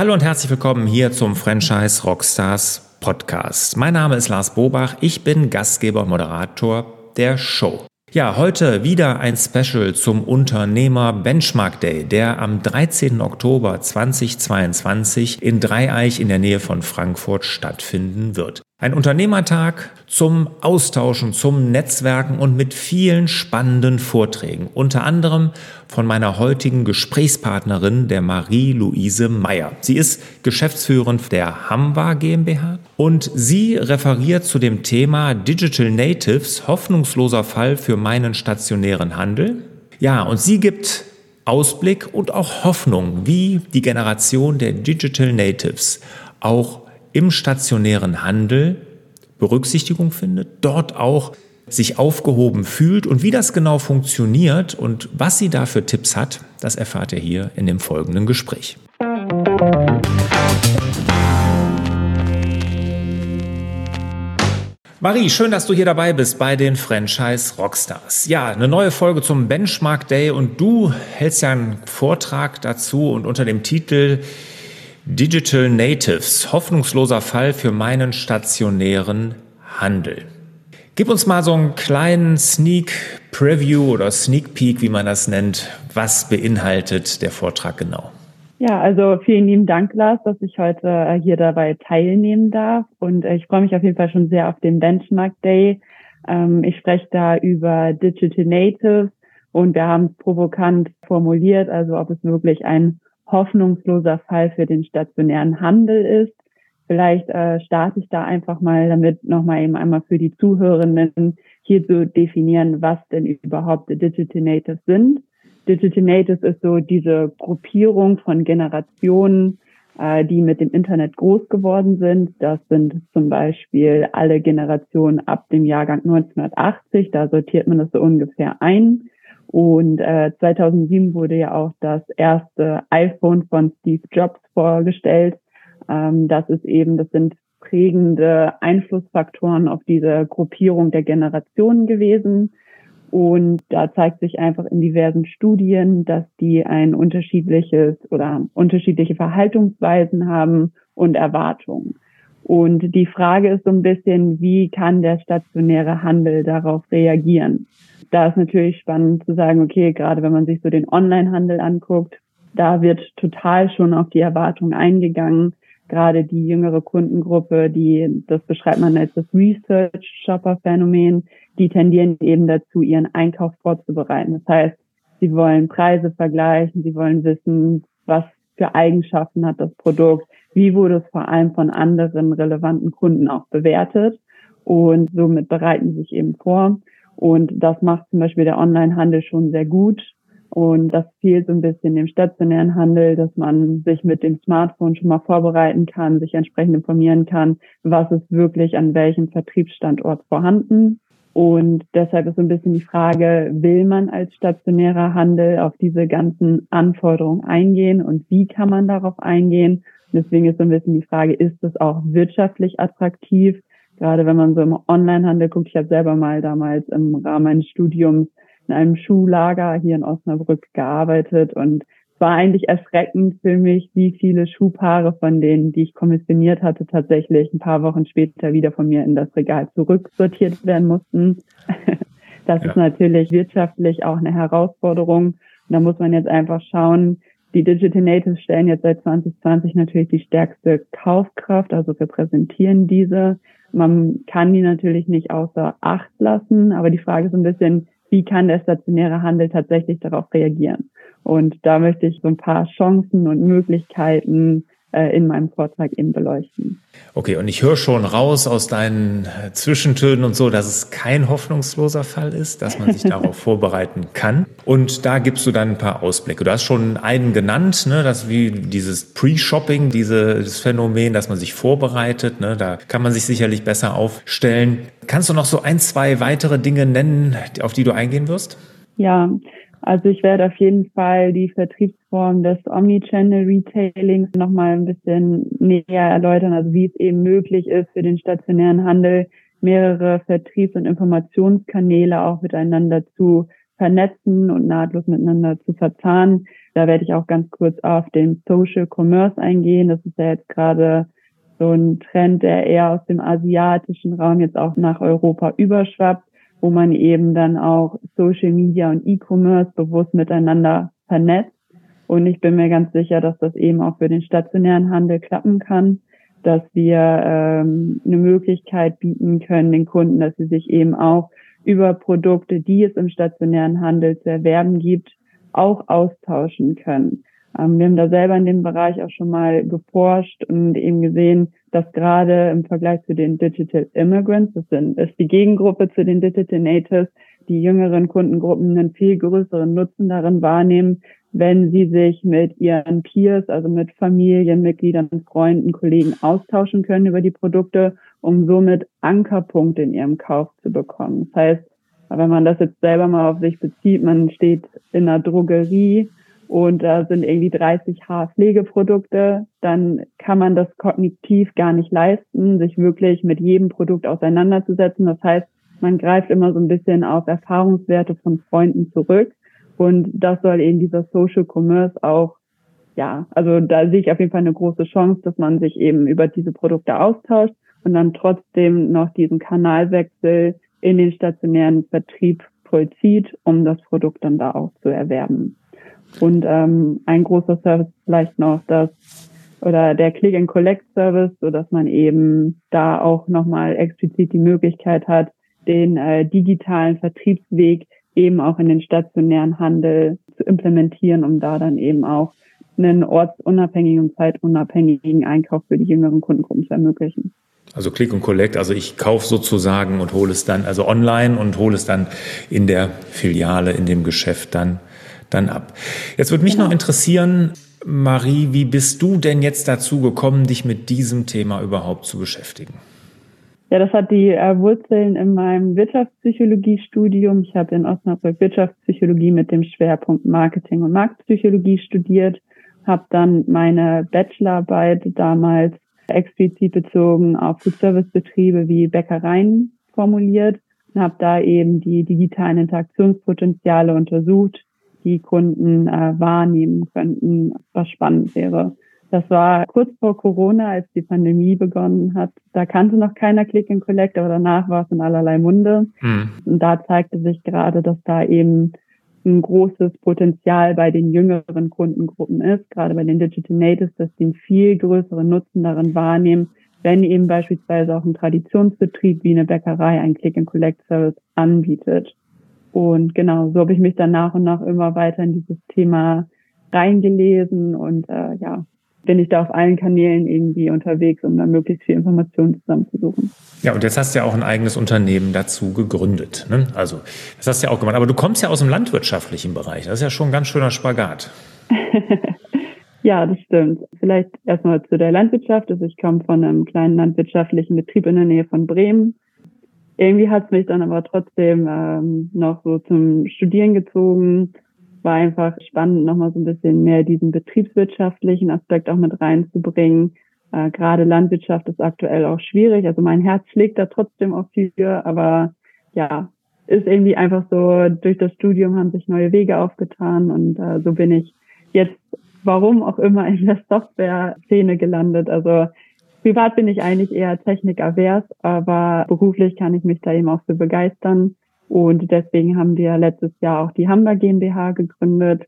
Hallo und herzlich willkommen hier zum Franchise Rockstars Podcast. Mein Name ist Lars Bobach, ich bin Gastgeber und Moderator der Show. Ja, heute wieder ein Special zum Unternehmer Benchmark Day, der am 13. Oktober 2022 in Dreieich in der Nähe von Frankfurt stattfinden wird. Ein Unternehmertag zum Austauschen, zum Netzwerken und mit vielen spannenden Vorträgen. Unter anderem von meiner heutigen Gesprächspartnerin, der Marie-Louise Meyer. Sie ist Geschäftsführerin der Hamwa GmbH und sie referiert zu dem Thema Digital Natives, hoffnungsloser Fall für meinen stationären Handel. Ja, und sie gibt Ausblick und auch Hoffnung, wie die Generation der Digital Natives auch im stationären Handel Berücksichtigung findet, dort auch sich aufgehoben fühlt und wie das genau funktioniert und was sie da für Tipps hat, das erfahrt ihr hier in dem folgenden Gespräch. Marie, schön, dass du hier dabei bist bei den Franchise Rockstars. Ja, eine neue Folge zum Benchmark Day und du hältst ja einen Vortrag dazu und unter dem Titel Digital Natives, hoffnungsloser Fall für meinen stationären Handel. Gib uns mal so einen kleinen Sneak Preview oder Sneak Peek, wie man das nennt. Was beinhaltet der Vortrag genau? Ja, also vielen lieben Dank, Lars, dass ich heute äh, hier dabei teilnehmen darf. Und äh, ich freue mich auf jeden Fall schon sehr auf den Benchmark Day. Ähm, ich spreche da über Digital Natives und wir haben es provokant formuliert, also ob es wirklich ein hoffnungsloser Fall für den stationären Handel ist. Vielleicht äh, starte ich da einfach mal damit nochmal eben einmal für die Zuhörenden hier zu definieren, was denn überhaupt Digital Natives sind. Digital Natives ist so diese Gruppierung von Generationen, äh, die mit dem Internet groß geworden sind. Das sind zum Beispiel alle Generationen ab dem Jahrgang 1980. Da sortiert man das so ungefähr ein. Und äh, 2007 wurde ja auch das erste iPhone von Steve Jobs vorgestellt. Ähm, das ist eben, das sind prägende Einflussfaktoren auf diese Gruppierung der Generationen gewesen. Und da zeigt sich einfach in diversen Studien, dass die ein unterschiedliches oder unterschiedliche Verhaltensweisen haben und Erwartungen. Und die Frage ist so ein bisschen, wie kann der stationäre Handel darauf reagieren? da ist natürlich spannend zu sagen, okay, gerade wenn man sich so den Online-Handel anguckt, da wird total schon auf die Erwartungen eingegangen. Gerade die jüngere Kundengruppe, die, das beschreibt man als das Research-Shopper-Phänomen, die tendieren eben dazu, ihren Einkauf vorzubereiten. Das heißt, sie wollen Preise vergleichen, sie wollen wissen, was für Eigenschaften hat das Produkt, wie wurde es vor allem von anderen relevanten Kunden auch bewertet und somit bereiten sie sich eben vor. Und das macht zum Beispiel der Onlinehandel schon sehr gut. Und das fehlt so ein bisschen im stationären Handel, dass man sich mit dem Smartphone schon mal vorbereiten kann, sich entsprechend informieren kann, was ist wirklich an welchem Vertriebsstandort vorhanden. Und deshalb ist so ein bisschen die Frage, will man als stationärer Handel auf diese ganzen Anforderungen eingehen und wie kann man darauf eingehen? Und deswegen ist so ein bisschen die Frage, ist es auch wirtschaftlich attraktiv? gerade wenn man so im Onlinehandel guckt, ich habe selber mal damals im Rahmen meines Studiums in einem Schuhlager hier in Osnabrück gearbeitet und war eigentlich erschreckend für mich, wie viele Schuhpaare von denen, die ich kommissioniert hatte, tatsächlich ein paar Wochen später wieder von mir in das Regal zurücksortiert werden mussten. Das ja. ist natürlich wirtschaftlich auch eine Herausforderung. Und da muss man jetzt einfach schauen, die Digital Natives stellen jetzt seit 2020 natürlich die stärkste Kaufkraft, also repräsentieren diese. Man kann die natürlich nicht außer Acht lassen, aber die Frage ist ein bisschen, wie kann der stationäre Handel tatsächlich darauf reagieren? Und da möchte ich so ein paar Chancen und Möglichkeiten in meinem Vortrag eben beleuchten. Okay, und ich höre schon raus aus deinen äh, Zwischentönen und so, dass es kein hoffnungsloser Fall ist, dass man sich darauf vorbereiten kann. Und da gibst du dann ein paar Ausblicke. Du hast schon einen genannt, ne, das wie dieses Pre-Shopping, dieses Phänomen, dass man sich vorbereitet. Ne, da kann man sich sicherlich besser aufstellen. Kannst du noch so ein, zwei weitere Dinge nennen, auf die du eingehen wirst? Ja, also ich werde auf jeden Fall die Vertriebsform des Omnichannel Retailings nochmal ein bisschen näher erläutern, also wie es eben möglich ist für den stationären Handel mehrere Vertriebs- und Informationskanäle auch miteinander zu vernetzen und nahtlos miteinander zu verzahnen. Da werde ich auch ganz kurz auf den Social Commerce eingehen. Das ist ja jetzt gerade so ein Trend, der eher aus dem asiatischen Raum jetzt auch nach Europa überschwappt, wo man eben dann auch Social Media und E-Commerce bewusst miteinander vernetzt. Und ich bin mir ganz sicher, dass das eben auch für den stationären Handel klappen kann, dass wir ähm, eine Möglichkeit bieten können den Kunden, dass sie sich eben auch über Produkte, die es im stationären Handel zu erwerben gibt, auch austauschen können. Ähm, wir haben da selber in dem Bereich auch schon mal geforscht und eben gesehen, dass gerade im Vergleich zu den Digital Immigrants, das sind, ist die Gegengruppe zu den Digital Natives, die jüngeren Kundengruppen einen viel größeren Nutzen darin wahrnehmen, wenn sie sich mit ihren Peers, also mit Familienmitgliedern, Freunden, Kollegen austauschen können über die Produkte, um somit Ankerpunkte in ihrem Kauf zu bekommen. Das heißt, wenn man das jetzt selber mal auf sich bezieht, man steht in einer Drogerie und da sind irgendwie 30 Haarpflegeprodukte, dann kann man das kognitiv gar nicht leisten, sich wirklich mit jedem Produkt auseinanderzusetzen. Das heißt, man greift immer so ein bisschen auf Erfahrungswerte von Freunden zurück und das soll eben dieser Social Commerce auch, ja, also da sehe ich auf jeden Fall eine große Chance, dass man sich eben über diese Produkte austauscht und dann trotzdem noch diesen Kanalwechsel in den stationären Vertrieb vollzieht, um das Produkt dann da auch zu erwerben. Und ähm, ein großer Service vielleicht noch das oder der Click and Collect Service, so dass man eben da auch nochmal explizit die Möglichkeit hat, den äh, digitalen Vertriebsweg eben auch in den stationären Handel zu implementieren, um da dann eben auch einen ortsunabhängigen und zeitunabhängigen Einkauf für die jüngeren Kundengruppen zu ermöglichen. Also Click und Collect, also ich kaufe sozusagen und hole es dann, also online und hole es dann in der Filiale, in dem Geschäft dann, dann ab. Jetzt würde mich genau. noch interessieren, Marie, wie bist du denn jetzt dazu gekommen, dich mit diesem Thema überhaupt zu beschäftigen? Ja, das hat die äh, Wurzeln in meinem Wirtschaftspsychologiestudium. Ich habe in Osnabrück Wirtschaftspsychologie mit dem Schwerpunkt Marketing und Marktpsychologie studiert, habe dann meine Bachelorarbeit damals explizit bezogen auf Food-Service-Betriebe wie Bäckereien formuliert und habe da eben die digitalen Interaktionspotenziale untersucht, die Kunden äh, wahrnehmen könnten, was spannend wäre. Das war kurz vor Corona, als die Pandemie begonnen hat. Da kannte noch keiner Click and Collect, aber danach war es in allerlei Munde. Mhm. Und da zeigte sich gerade, dass da eben ein großes Potenzial bei den jüngeren Kundengruppen ist, gerade bei den Digital Natives, dass die einen viel größeren Nutzen darin wahrnehmen, wenn eben beispielsweise auch ein Traditionsbetrieb wie eine Bäckerei einen Click-and-Collect-Service anbietet. Und genau, so habe ich mich dann nach und nach immer weiter in dieses Thema reingelesen und äh, ja, bin ich da auf allen Kanälen irgendwie unterwegs, um dann möglichst viel Informationen zusammenzusuchen. Ja, und jetzt hast du ja auch ein eigenes Unternehmen dazu gegründet. Ne? Also, das hast du ja auch gemacht. Aber du kommst ja aus dem landwirtschaftlichen Bereich. Das ist ja schon ein ganz schöner Spagat. ja, das stimmt. Vielleicht erstmal zu der Landwirtschaft. Also ich komme von einem kleinen landwirtschaftlichen Betrieb in der Nähe von Bremen. Irgendwie hat es mich dann aber trotzdem ähm, noch so zum Studieren gezogen war einfach spannend, nochmal so ein bisschen mehr diesen betriebswirtschaftlichen Aspekt auch mit reinzubringen. Äh, Gerade Landwirtschaft ist aktuell auch schwierig. Also mein Herz schlägt da trotzdem auch für, aber ja, ist irgendwie einfach so, durch das Studium haben sich neue Wege aufgetan und äh, so bin ich jetzt, warum auch immer, in der Software-Szene gelandet. Also privat bin ich eigentlich eher technikavers, aber beruflich kann ich mich da eben auch für begeistern. Und deswegen haben wir letztes Jahr auch die Hamba GmbH gegründet,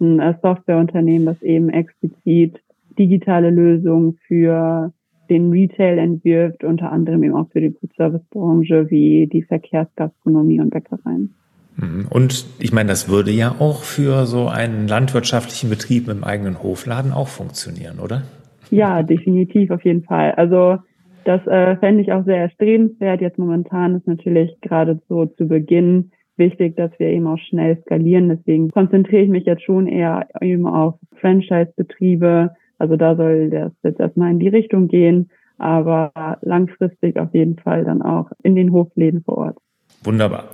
ein äh, Softwareunternehmen, das eben explizit digitale Lösungen für den Retail entwirft, unter anderem eben auch für die Food-Service-Branche wie die Verkehrsgastronomie und Bäckereien. Mhm. Und ich meine, das würde ja auch für so einen landwirtschaftlichen Betrieb im eigenen Hofladen auch funktionieren, oder? Ja, definitiv auf jeden Fall. Also das äh, fände ich auch sehr erstrebenswert. Jetzt momentan ist natürlich gerade so zu Beginn wichtig, dass wir eben auch schnell skalieren. Deswegen konzentriere ich mich jetzt schon eher eben auf Franchise-Betriebe. Also da soll das jetzt erstmal in die Richtung gehen, aber langfristig auf jeden Fall dann auch in den Hofläden vor Ort. Wunderbar.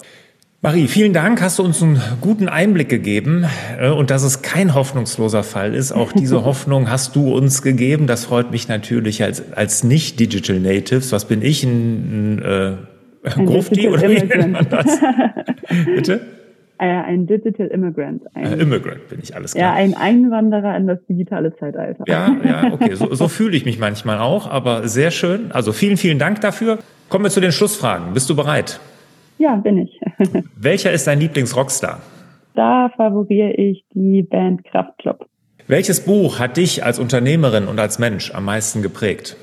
Marie, vielen Dank. Hast du uns einen guten Einblick gegeben äh, und dass es kein hoffnungsloser Fall ist. Auch diese Hoffnung hast du uns gegeben. Das freut mich natürlich als, als nicht Digital Natives. Was bin ich? Ein, ein, äh, ein Grufti oder wie nennt man das? Bitte? Äh, ein Digital Immigrant. Ein, Immigrant bin ich, alles klar. Ja, ein Einwanderer in das digitale Zeitalter. Ja, ja, okay. So, so fühle ich mich manchmal auch, aber sehr schön. Also vielen, vielen Dank dafür. Kommen wir zu den Schlussfragen. Bist du bereit? Ja, bin ich. Welcher ist dein Lieblingsrockstar? Da favoriere ich die Band Kraftklub. Welches Buch hat dich als Unternehmerin und als Mensch am meisten geprägt?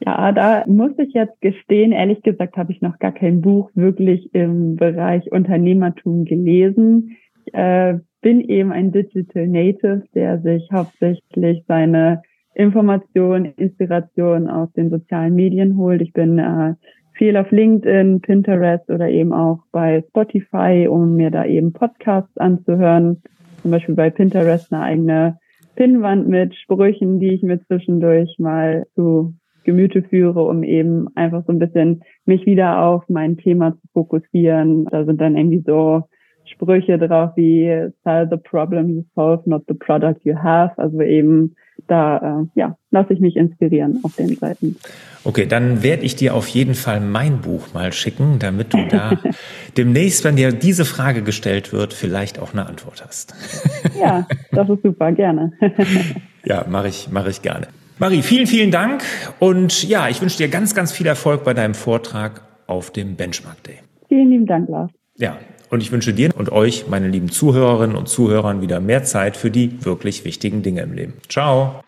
Ja, da muss ich jetzt gestehen, ehrlich gesagt habe ich noch gar kein Buch wirklich im Bereich Unternehmertum gelesen. Ich äh, bin eben ein Digital Native, der sich hauptsächlich seine Informationen, Inspiration aus den sozialen Medien holt. Ich bin äh, viel auf LinkedIn, Pinterest oder eben auch bei Spotify, um mir da eben Podcasts anzuhören. Zum Beispiel bei Pinterest eine eigene Pinnwand mit Sprüchen, die ich mir zwischendurch mal zu Gemüte führe, um eben einfach so ein bisschen mich wieder auf mein Thema zu fokussieren. Da sind dann irgendwie so Sprüche drauf wie sell the problem you solve, not the product you have. Also eben da äh, ja, lasse ich mich inspirieren auf den Seiten. Okay, dann werde ich dir auf jeden Fall mein Buch mal schicken, damit du da demnächst, wenn dir diese Frage gestellt wird, vielleicht auch eine Antwort hast. ja, das ist super, gerne. ja, mache ich, mache ich gerne. Marie, vielen, vielen Dank und ja, ich wünsche dir ganz, ganz viel Erfolg bei deinem Vortrag auf dem Benchmark Day. Vielen lieben Dank, Lars. Ja, und ich wünsche dir und euch, meine lieben Zuhörerinnen und Zuhörern, wieder mehr Zeit für die wirklich wichtigen Dinge im Leben. Ciao.